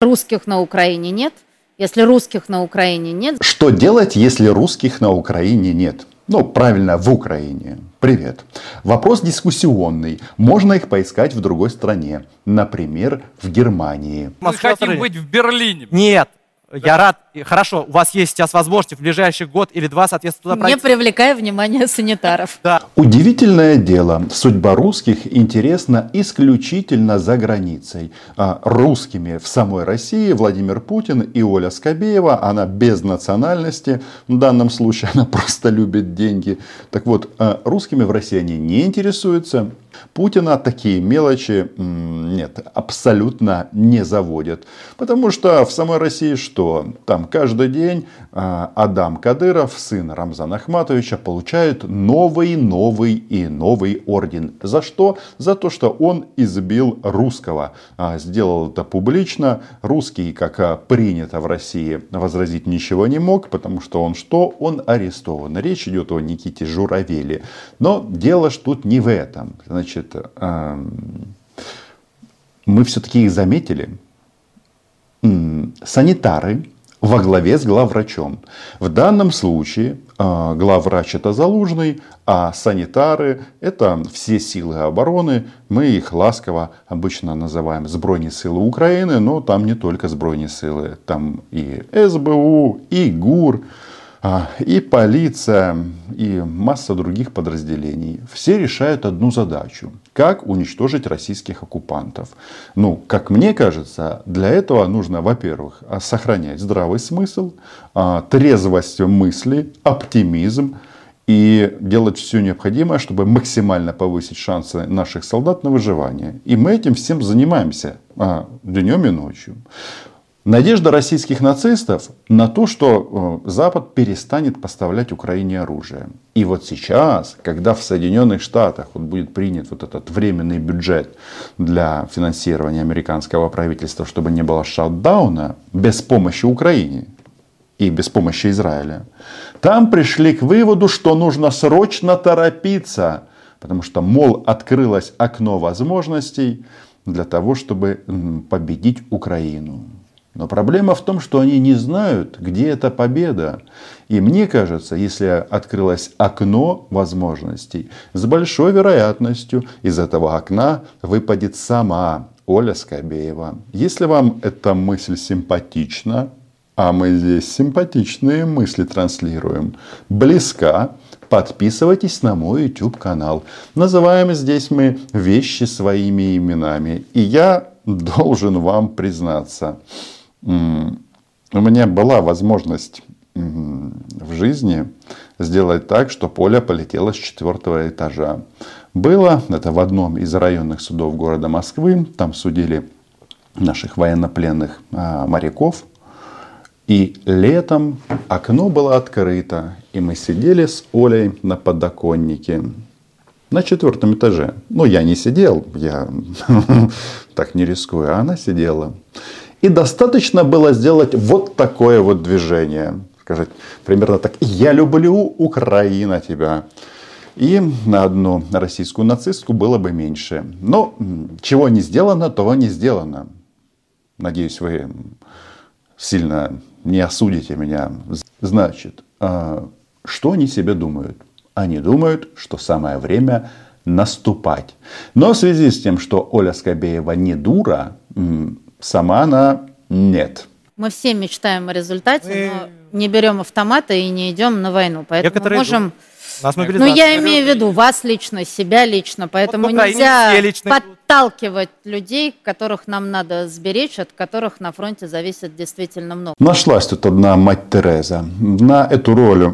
русских на Украине нет, если русских на Украине нет. Что делать, если русских на Украине нет? Ну, правильно, в Украине. Привет. Вопрос дискуссионный. Можно их поискать в другой стране. Например, в Германии. Мы хотим быть в Берлине. Нет, я рад. Хорошо, у вас есть сейчас возможность в ближайший год или два, соответственно, туда Не пройти. привлекая внимание санитаров. Да. Удивительное дело. Судьба русских интересна исключительно за границей. А русскими в самой России Владимир Путин и Оля Скобеева, она без национальности, в данном случае она просто любит деньги. Так вот, а русскими в России они не интересуются. Путина такие мелочи, нет, абсолютно не заводят. Потому что в самой России что? Там каждый день а, Адам Кадыров, сын Рамзана Ахматовича, получает новый, новый и новый орден. За что? За то, что он избил русского. А, Сделал это публично. Русский, как а, принято в России, возразить ничего не мог, потому что он что? Он арестован. Речь идет о Никите Журавеле. Но дело ж тут не в этом. Значит, ам, мы все-таки их заметили. Санитары во главе с главврачом. В данном случае а, главврач это Залужный, а санитары это все силы обороны. Мы их ласково обычно называем Збройні силы Украины, но там не только Збройні силы, там и СБУ, и ГУР, и полиция, и масса других подразделений. Все решают одну задачу. Как уничтожить российских оккупантов. Ну, как мне кажется, для этого нужно, во-первых, а, сохранять здравый смысл, а, трезвость мысли, оптимизм, и делать все необходимое, чтобы максимально повысить шансы наших солдат на выживание. И мы этим всем занимаемся а, днем и ночью. Надежда российских нацистов на то, что э, Запад перестанет поставлять Украине оружие. И вот сейчас, когда в Соединенных Штатах вот будет принят вот этот временный бюджет для финансирования американского правительства, чтобы не было шатдауна без помощи Украине и без помощи Израиля, там пришли к выводу, что нужно срочно торопиться, потому что, мол, открылось окно возможностей для того, чтобы победить Украину. Но проблема в том, что они не знают, где эта победа. И мне кажется, если открылось окно возможностей, с большой вероятностью из этого окна выпадет сама Оля Скобеева. Если вам эта мысль симпатична, а мы здесь симпатичные мысли транслируем, близка, подписывайтесь на мой YouTube канал. Называем здесь мы вещи своими именами. И я должен вам признаться, у меня была возможность в жизни сделать так, что Поля полетела с четвертого этажа. Было это в одном из районных судов города Москвы. Там судили наших военнопленных а, моряков. И летом окно было открыто, и мы сидели с Олей на подоконнике на четвертом этаже. Ну, я не сидел, я так не рискую, а она сидела. И достаточно было сделать вот такое вот движение. Сказать примерно так. Я люблю Украина тебя. И на одну российскую нацистку было бы меньше. Но чего не сделано, того не сделано. Надеюсь, вы сильно не осудите меня. Значит, а, что они себе думают? Они думают, что самое время наступать. Но в связи с тем, что Оля Скобеева не дура, сама она нет. Мы все мечтаем о результате, Мы- но не берем автоматы и не идем на войну. Поэтому Некоторые можем... Нас Ну, я имею в виду вас лично, себя лично. Поэтому в Украине нельзя все подталкивать людей, которых нам надо сберечь, от которых на фронте зависит действительно много. Нашлась тут одна мать Тереза. На эту роль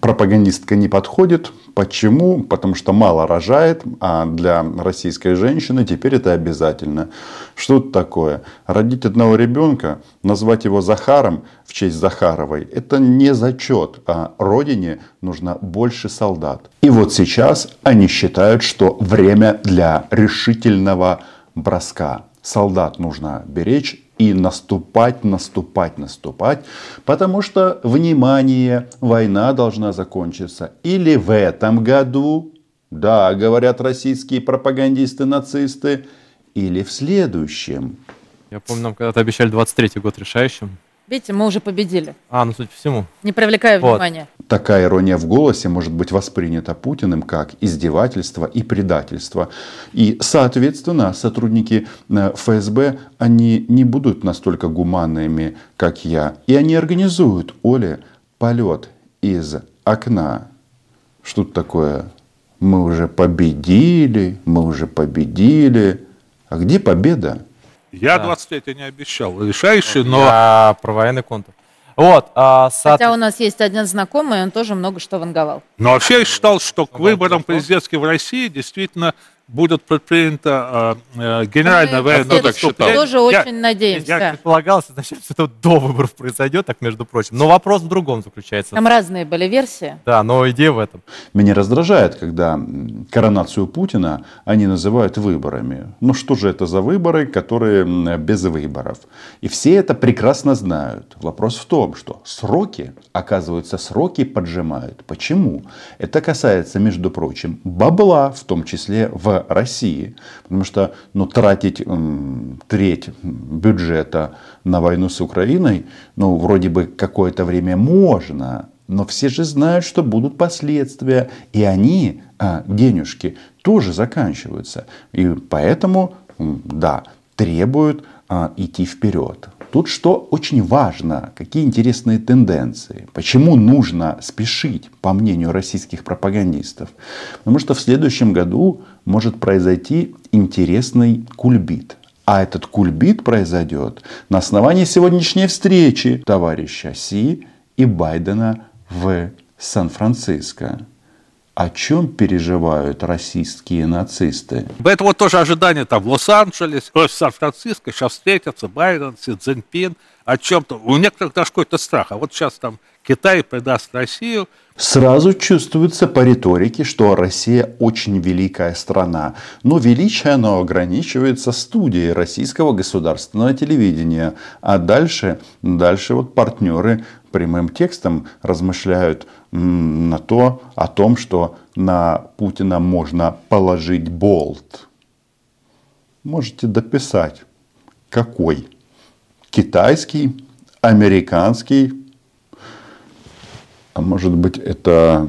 пропагандистка не подходит. Почему? Потому что мало рожает, а для российской женщины теперь это обязательно. Что это такое? Родить одного ребенка, назвать его Захаром в честь Захаровой, это не зачет, а родине нужно больше солдат. И вот сейчас они считают, что время для решительного броска. Солдат нужно беречь и наступать, наступать, наступать, потому что, внимание, война должна закончиться или в этом году, да, говорят российские пропагандисты, нацисты, или в следующем. Я помню, нам когда-то обещали 23-й год решающим. Видите, мы уже победили. А, ну судя по всему. Не привлекая Вот. внимания. Такая ирония в голосе может быть воспринята Путиным как издевательство и предательство. И, соответственно, сотрудники э, ФСБ, они не будут настолько гуманными, как я. И они организуют Оле полет из окна. Что тут такое? Мы уже победили, мы уже победили. А где победа? Я Да. 23 не обещал решающий, но Я про военный контур. Вот, а, соот- Хотя у нас есть один знакомый, он тоже много что ванговал. Но вообще я считал, что к выборам президентским в России действительно будет предпринято э, э, генеральное военное выступление. Тоже Я- очень надеемся. я предполагал, что это до выборов произойдет, так между прочим. Но вопрос в другом заключается. Там разные были версии. Да, но идея в этом. Меня раздражает, когда коронацию Путина они называют выборами. Ну что же это за выборы, которые без выборов? И все это прекрасно знают. Вопрос в том, что сроки, оказывается, сроки поджимают. Почему? Это касается, между прочим, бабла, в том числе в России. Потому что ну, тратить треть бюджета на войну с Украиной, ну, вроде бы какое-то время можно, но все же знают, что будут последствия, и они, а, денежки, тоже заканчиваются. И поэтому, да, требуют а, идти вперед. Тут что очень важно, какие интересные тенденции. Почему нужно спешить, по мнению российских пропагандистов? Потому что в следующем году может произойти интересный кульбит. А этот кульбит произойдет на основании сегодняшней встречи товарища Си и Байдена в Сан-Франциско. О чем переживают российские нацисты? Поэтому тоже ожидание там в Лос-Анджелесе, в Сан-Франциско, сейчас встретятся Байден, Си Цзиньпин, о чем-то. У некоторых даже какой-то страх. А вот сейчас там Китай предаст Россию. Сразу чувствуется по риторике, что Россия очень великая страна. Но величие оно ограничивается студией российского государственного телевидения. А дальше, дальше вот партнеры прямым текстом размышляют на то, о том, что на Путина можно положить болт. Можете дописать, какой? Китайский, американский, а может быть это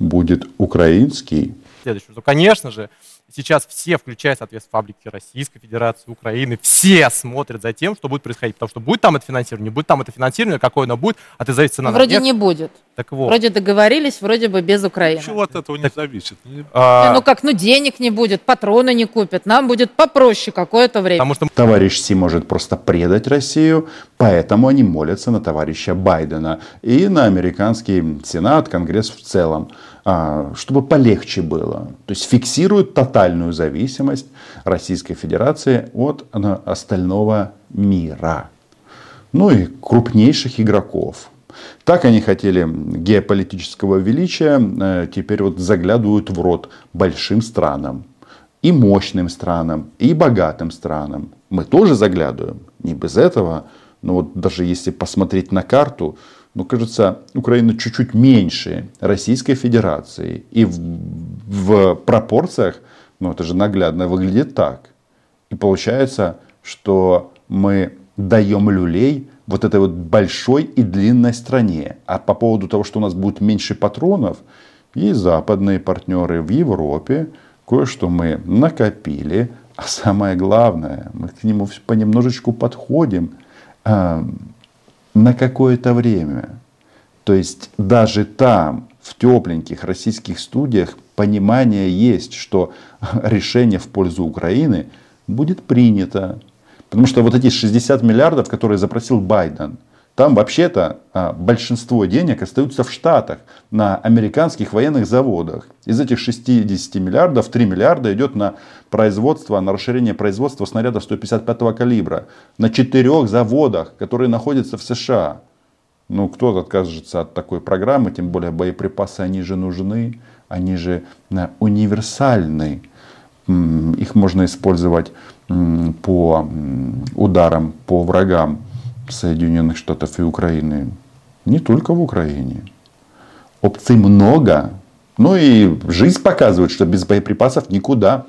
будет украинский? Следующее, что, конечно же, сейчас все, включая, соответственно, фабрики Российской Федерации, Украины, все смотрят за тем, что будет происходить. Потому что будет там это финансирование, будет там это финансирование, какое оно будет, а ты зависит цена на Вроде не будет. Так вот. Вроде договорились, вроде бы без Украины. Ничего от этого не зависит. Не- а, Ну как, ну денег не будет, патроны не купят. Нам будет попроще какое-то время. потому что Товарищ Си может просто предать Россию, поэтому они молятся на товарища Байдена и на американский Сенат, Конгресс в целом, а, чтобы полегче было. То есть фиксируют тотальную зависимость Российской Федерации от а, остального мира. Ну и крупнейших игроков. Так они хотели геополитического величия, э, теперь вот заглядывают в рот большим странам. И мощным странам, и богатым странам. Мы тоже заглядываем. Не без этого. Но вот даже если посмотреть на карту, ну, кажется, Украина чуть-чуть меньше Российской Федерации. И в, в пропорциях, ну, это же наглядно выглядит так. И получается, что мы даем люлей вот этой вот большой и длинной стране. А по поводу того, что у нас будет меньше патронов, есть западные партнеры в Европе, кое-что мы накопили. А самое главное, мы к нему понемножечку подходим а, на какое-то время. То есть даже там, в тепленьких российских студиях, понимание есть, что решение в пользу Украины будет принято. Потому что вот эти 60 миллиардов, которые запросил Байден, там вообще-то а, большинство денег остаются в Штатах, на американских военных заводах. Из этих 60 миллиардов 3 миллиарда идет на производство, на расширение производства снарядов 155 калибра. На четырех заводах, которые находятся в США. Ну, кто откажется от такой программы, тем более боеприпасы, они же нужны, они же э, универсальны. Их можно использовать по ударам по врагам Соединенных Штатов и Украины. Не только в Украине. Опций много. Ну и жизнь показывает, что без боеприпасов никуда.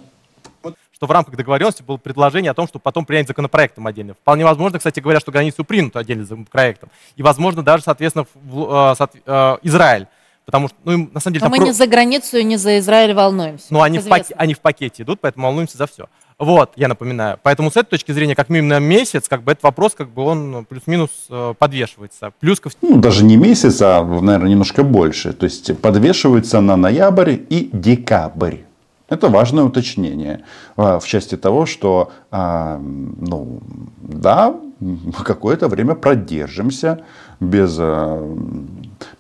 Что в рамках договоренности было предложение о том, чтобы потом принять законопроектом отдельно. Вполне возможно, кстати говоря, что границу примут отдельно законопроектом. И, возможно, даже, соответственно, в, э, э, Израиль. Потому что, ну, на самом деле... Но мы про... не за границу и не за Израиль волнуемся. Но они в, пак... они в пакете идут, поэтому волнуемся за все. Вот, я напоминаю. Поэтому с этой точки зрения, как минимум на месяц, как бы этот вопрос, как бы он ну, плюс-минус э, подвешивается. Плюс ко... Ну, даже не месяц, а, наверное, немножко больше. То есть подвешивается на ноябрь и декабрь. Это важное уточнение а, в части того, что, а, ну, да, какое-то время продержимся без а,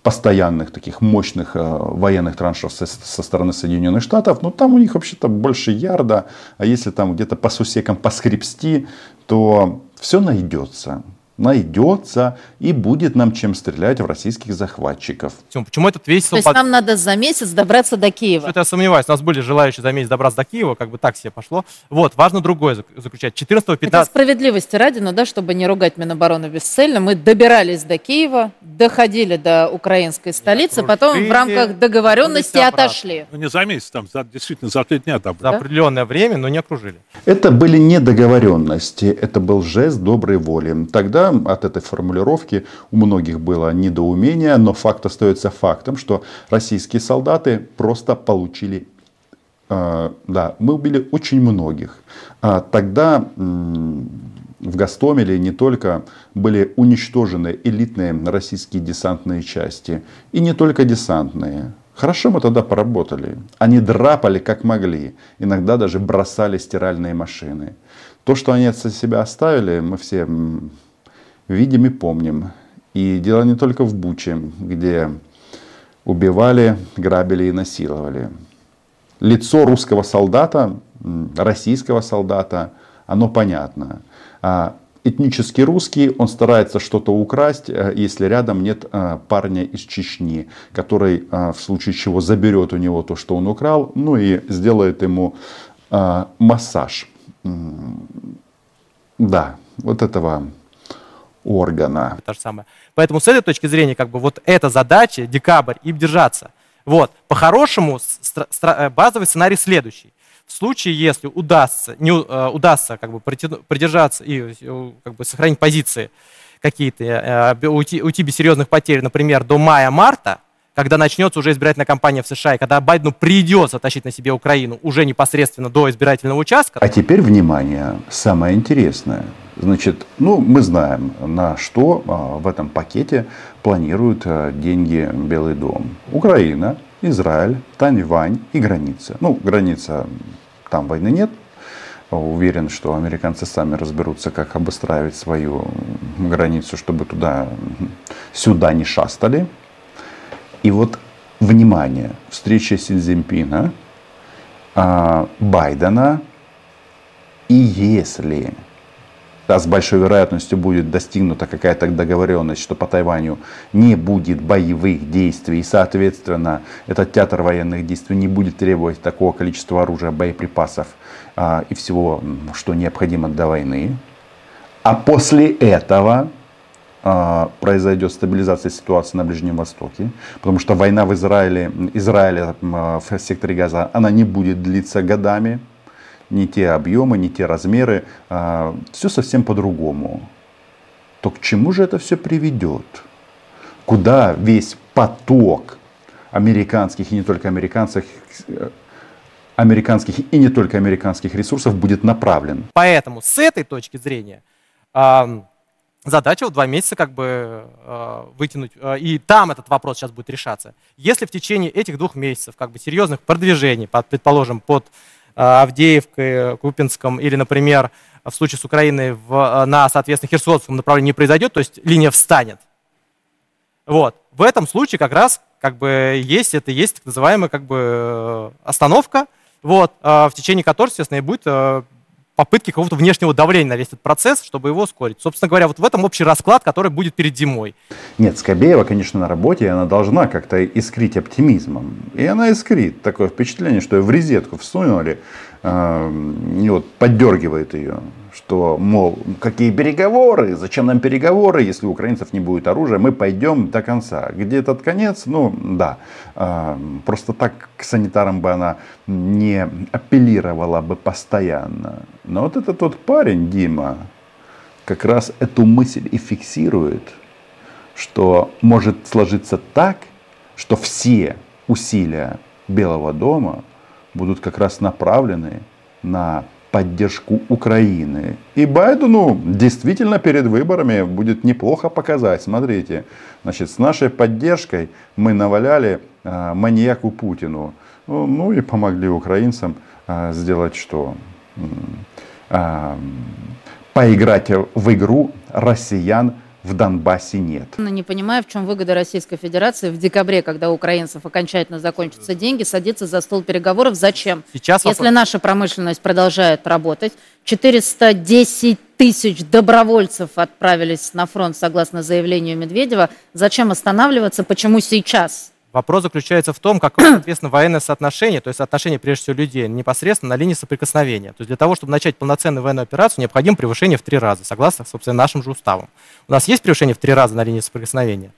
постоянных таких мощных военных траншев со, стороны Соединенных Штатов. Но там у них вообще-то больше ярда. А если там где-то по сусекам поскребсти, то все найдется найдется и будет нам чем стрелять в российских захватчиков. Почему этот весь... То есть под... нам надо за месяц добраться до Киева? Что-то я сомневаюсь. У нас были желающие за месяц добраться до Киева, как бы так себе пошло. Вот, важно другое заключать. 14 15 Это справедливости ради, но да, чтобы не ругать Минобороны бесцельно, мы добирались до Киева, доходили до украинской столицы, потом в рамках договоренности отошли. Ну не за месяц, там за, действительно за три дня. Там. За да? определенное время, но не окружили. Это были не договоренности, это был жест доброй воли. Тогда от этой формулировки у многих было недоумение, но факт остается фактом, что российские солдаты просто получили э, да, мы убили очень многих. А тогда в Гастомеле не только были уничтожены элитные российские десантные части, и не только десантные. Хорошо мы тогда поработали. Они драпали как могли. Иногда даже бросали стиральные машины. То, что они от себя оставили, мы все видим и помним. И дело не только в Буче, где убивали, грабили и насиловали. Лицо русского солдата, российского солдата, оно понятно. А этнический русский, он старается что-то украсть, э, если рядом нет э, парня из Чечни, который э, в случае чего заберет у него то, что он украл, ну и сделает ему массаж. Да, вот этого органа. То же самое. Поэтому с этой точки зрения, как бы вот эта задача, декабрь, им держаться. Вот. По-хорошему, э, базовый сценарий следующий. В случае, если удастся, не, э, удастся как бы придержаться и э, как бы сохранить позиции какие-то, уйти, уйти без серьезных потерь, например, до мая-марта, когда начнется уже избирательная кампания в США, и когда Байдену придется тащить на себе Украину уже непосредственно до избирательного участка. А теперь, внимание, самое интересное – Значит, ну, мы знаем, на что а, в этом пакете планируют а, деньги Белый дом. Украина, Израиль, Тайвань и граница. Ну, граница, там войны нет. Уверен, что американцы сами разберутся, как обустраивать свою границу, чтобы туда, сюда не шастали. И вот, внимание, встреча Си Цзиньпина, а, Байдена, и если с большой вероятностью будет достигнута какая-то договоренность, что по Тайваню не будет боевых действий, и, соответственно, этот театр военных действий не будет требовать такого количества оружия, боеприпасов а, и всего, что необходимо для войны. А после этого а, произойдет стабилизация ситуации на Ближнем Востоке, потому что война в Израиле, Израиле в секторе Газа, она не будет длиться годами, не те объемы, не те размеры, а, все совсем по-другому. То к чему же это все приведет? Куда весь поток американских и не только американских, американских и не только американских ресурсов будет направлен? Поэтому с этой точки зрения задача в два месяца как бы э, вытянуть, э, и там этот вопрос сейчас будет решаться. Если в течение этих двух месяцев как бы серьезных продвижений, под, предположим, под Э, Авдеевкой, Купинском или, например, в случае с Украиной в, э, на, соответственно, Херсонском направлении не произойдет, то есть линия встанет. Вот. В этом случае как раз как бы есть, это есть так называемая как бы э, остановка, вот, в течение которой, естественно, и будет попытки какого-то внешнего давления на весь этот процесс, чтобы его ускорить. Собственно говоря, вот в этом общий расклад, который будет перед зимой. Нет, Скобеева, конечно, на работе, и она должна как-то искрить оптимизмом. И она искрит. Такое впечатление, что ее в резетку всунули, э, вот, поддергивает ее что, мол, какие переговоры, зачем нам переговоры, если у украинцев не будет оружия, мы пойдем до конца. Где этот конец? Ну, да, а, просто так к санитарам бы она не апеллировала бы постоянно. Но вот этот тот парень, Дима, как раз эту мысль и фиксирует, что может сложиться так, что все усилия Белого дома будут как раз направлены на поддержку Украины. И Байдену действительно перед выборами будет неплохо показать. Смотрите, значит, с нашей поддержкой мы наваляли э, маньяку Путину. Ну, ну и помогли украинцам э, сделать что? Э, поиграть в игру россиян в Донбассе нет. Не понимаю, в чем выгода Российской Федерации в декабре, когда у украинцев окончательно закончатся деньги, садиться за стол переговоров. Зачем? Сейчас Если вопрос... наша промышленность продолжает работать, 410 тысяч добровольцев отправились на фронт, согласно заявлению Медведева. Зачем останавливаться? Почему сейчас? Вопрос заключается в том, как, соответственно, военное соотношение, то есть соотношение, прежде всего, людей непосредственно на линии соприкосновения. То есть для того, чтобы начать полноценную военную операцию, необходимо превышение в три раза, согласно, собственно, нашим же уставам. У нас есть превышение в три раза на линии соприкосновения?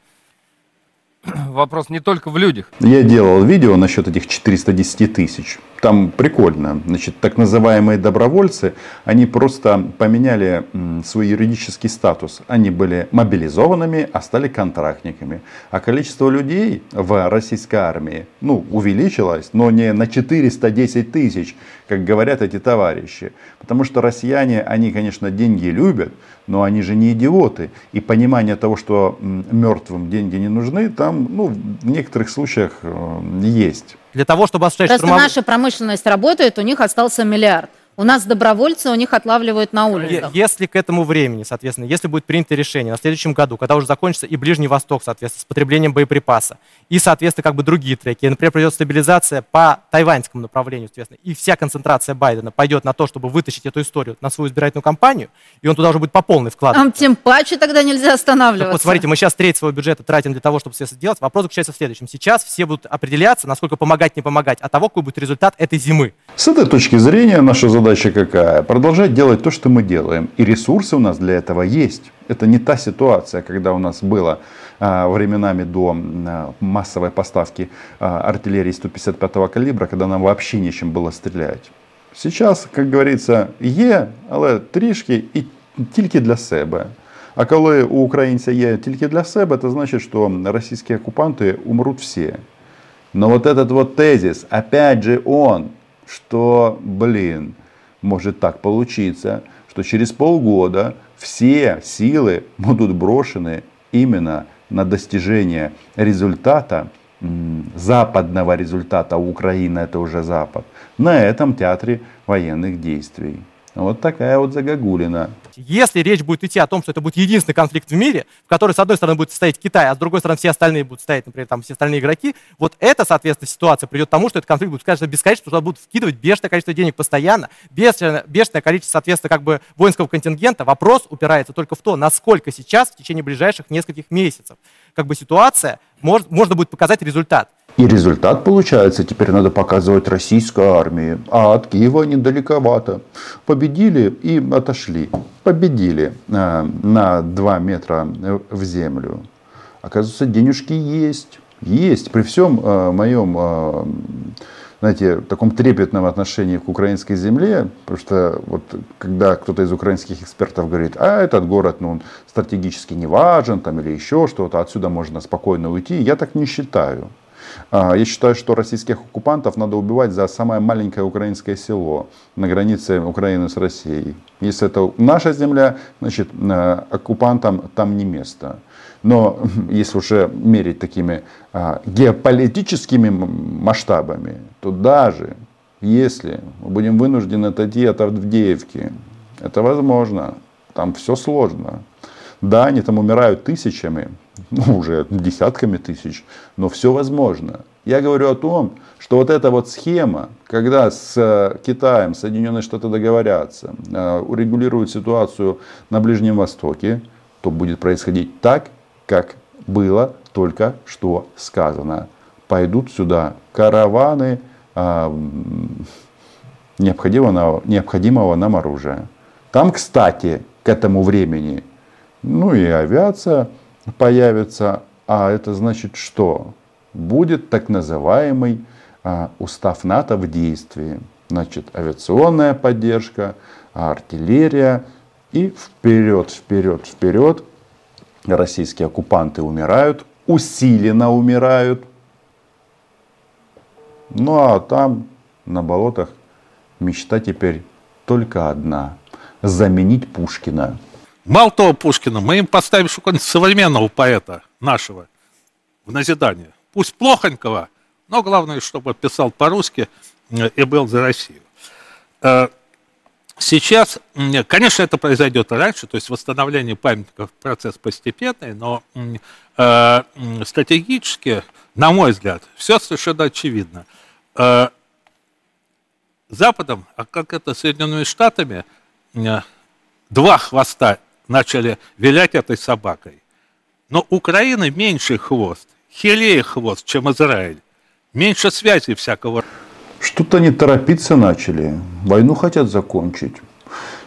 Вопрос не только в людях. Я делал видео насчет этих 410 тысяч. Там прикольно. Значит, так называемые добровольцы, они просто поменяли свой юридический статус. Они были мобилизованными, а стали контрактниками. А количество людей в российской армии ну, увеличилось, но не на 410 тысяч, как говорят эти товарищи. Потому что россияне, они, конечно, деньги любят, но они же не идиоты. И понимание того, что мертвым деньги не нужны, там ну, в некоторых случаях э, есть. Для того, чтобы осуществлять Просто штурмов... наша промышленность работает, у них остался миллиард. У нас добровольцы, у них отлавливают на улицах. Если к этому времени, соответственно, если будет принято решение на следующем году, когда уже закончится и Ближний Восток, соответственно, с потреблением боеприпаса, и, соответственно, как бы другие треки, например, придет стабилизация по тайваньскому направлению, соответственно, и вся концентрация Байдена пойдет на то, чтобы вытащить эту историю на свою избирательную кампанию, и он туда уже будет по полной вкладывать. Там тем паче тогда нельзя останавливаться. Так вот, смотрите, мы сейчас треть своего бюджета тратим для того, чтобы все это сделать. Вопрос заключается в следующем. Сейчас все будут определяться, насколько помогать, не помогать, от того, какой будет результат этой зимы. С этой точки зрения наша задача какая? Продолжать делать то, что мы делаем. И ресурсы у нас для этого есть. Это не та ситуация, когда у нас было а, временами до а, массовой поставки а, артиллерии 155 калибра, когда нам вообще нечем было стрелять. Сейчас, как говорится, є, але трішки і тільки для себе. А коли у українця є тільки для себе, это значит, что российские оккупанты умрут все. Но вот этот вот тезис, опять же он, что, блин, может так получиться, что через полгода все силы будут брошены именно на достижение результата, западного результата, Украина это уже Запад, на этом театре военных действий. Вот такая вот загогулина. Если речь будет идти о том, что это будет единственный конфликт в мире, в который, с одной стороны, будет стоять Китай, а с другой стороны, все остальные будут стоять, например, там, все остальные игроки, вот эта, соответственно, ситуация приведет к тому, что этот конфликт будет, конечно, бесконечно, туда будут вкидывать бешеное количество денег постоянно, бешеное, бешеное количество, соответственно, как бы воинского контингента. Вопрос упирается только в то, насколько сейчас, в течение ближайших нескольких месяцев, как бы ситуация, может, можно будет показать результат. И результат получается, теперь надо показывать российской армии. А от Киева недалековато. Победили и отошли. Победили э, на 2 метра в землю. Оказывается, денежки есть. Есть. При всем э, моем э, знаете, таком трепетном отношении к украинской земле, потому что вот когда кто-то из украинских экспертов говорит, а этот город, ну, он стратегически не важен, там, или еще что-то, отсюда можно спокойно уйти, я так не считаю. А, я считаю, что российских оккупантов надо убивать за самое маленькое украинское село на границе Украины с Россией. Если это наша земля, значит, э, оккупантам там не место. Но если уже мерить такими а, геополитическими масштабами, то даже если мы будем вынуждены отойти от Авдеевки, это возможно. Там все сложно. Да, они там умирают тысячами, ну, уже десятками тысяч, но все возможно. Я говорю о том, что вот эта вот схема, когда с э, Китаем Соединенные Штаты договорятся, э, урегулируют ситуацию на Ближнем Востоке, то будет происходить так, как было только что сказано. Пойдут сюда караваны, а, необходимого, необходимого нам оружия. Там, кстати, к этому времени, ну и авиация появится, а это значит что? Будет так называемый а, устав НАТО в действии. Значит, авиационная поддержка, артиллерия и вперед, вперед, вперед. Российские оккупанты умирают, усиленно умирают. Ну а там, на болотах, мечта теперь только одна – заменить Пушкина. Мало того Пушкина, мы им поставим какого-нибудь современного поэта нашего в назидание. Пусть плохонького, но главное, чтобы писал по-русски э, и был за Россию. Э, сейчас, конечно, это произойдет раньше, то есть восстановление памятников процесс постепенный, но э, стратегически, на мой взгляд, все совершенно очевидно. Западом, а как это Соединенными Штатами, два хвоста начали вилять этой собакой. Но Украины меньший хвост, хилее хвост, чем Израиль. Меньше связи всякого. Что-то они торопиться начали. Войну хотят закончить.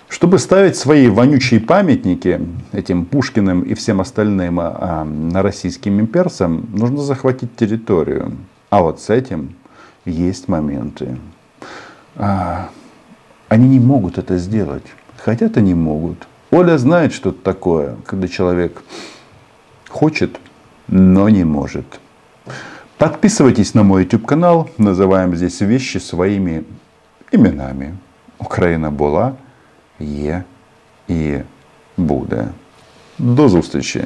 Чтобы ставить свои вонючие памятники этим Пушкиным и всем остальным а, а, российским имперцам, нужно захватить территорию. А вот с этим есть моменты. А, они не могут это сделать. Хотят, они могут. Оля знает, что это такое, когда человек хочет, но не может. Подписывайтесь на мой YouTube канал. Называем здесь вещи своими именами. Україна була, є і буде. До зустрічі!